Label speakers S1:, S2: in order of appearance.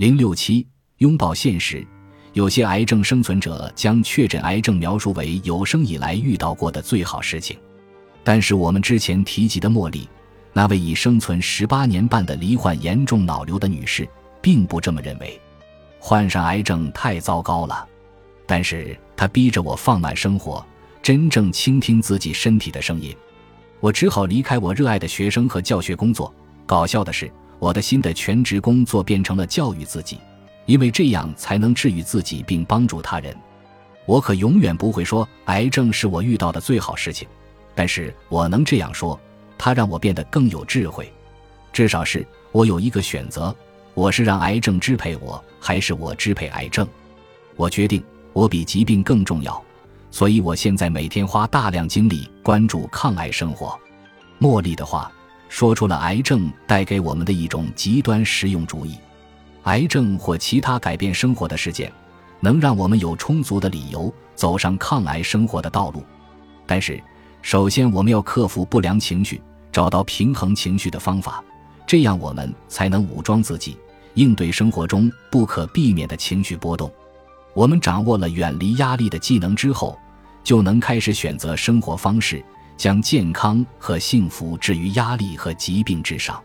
S1: 零六七，拥抱现实。有些癌症生存者将确诊癌症描述为有生以来遇到过的最好事情，但是我们之前提及的茉莉，那位已生存十八年半的罹患严重脑瘤的女士，并不这么认为。患上癌症太糟糕了，但是她逼着我放慢生活，真正倾听自己身体的声音。我只好离开我热爱的学生和教学工作。搞笑的是，我的新的全职工作变成了教育自己。因为这样才能治愈自己并帮助他人。我可永远不会说癌症是我遇到的最好事情，但是我能这样说：它让我变得更有智慧。至少是我有一个选择：我是让癌症支配我，还是我支配癌症？我决定，我比疾病更重要。所以我现在每天花大量精力关注抗癌生活。茉莉的话说出了癌症带给我们的一种极端实用主义。癌症或其他改变生活的事件，能让我们有充足的理由走上抗癌生活的道路。但是，首先我们要克服不良情绪，找到平衡情绪的方法，这样我们才能武装自己，应对生活中不可避免的情绪波动。我们掌握了远离压力的技能之后，就能开始选择生活方式，将健康和幸福置于压力和疾病之上。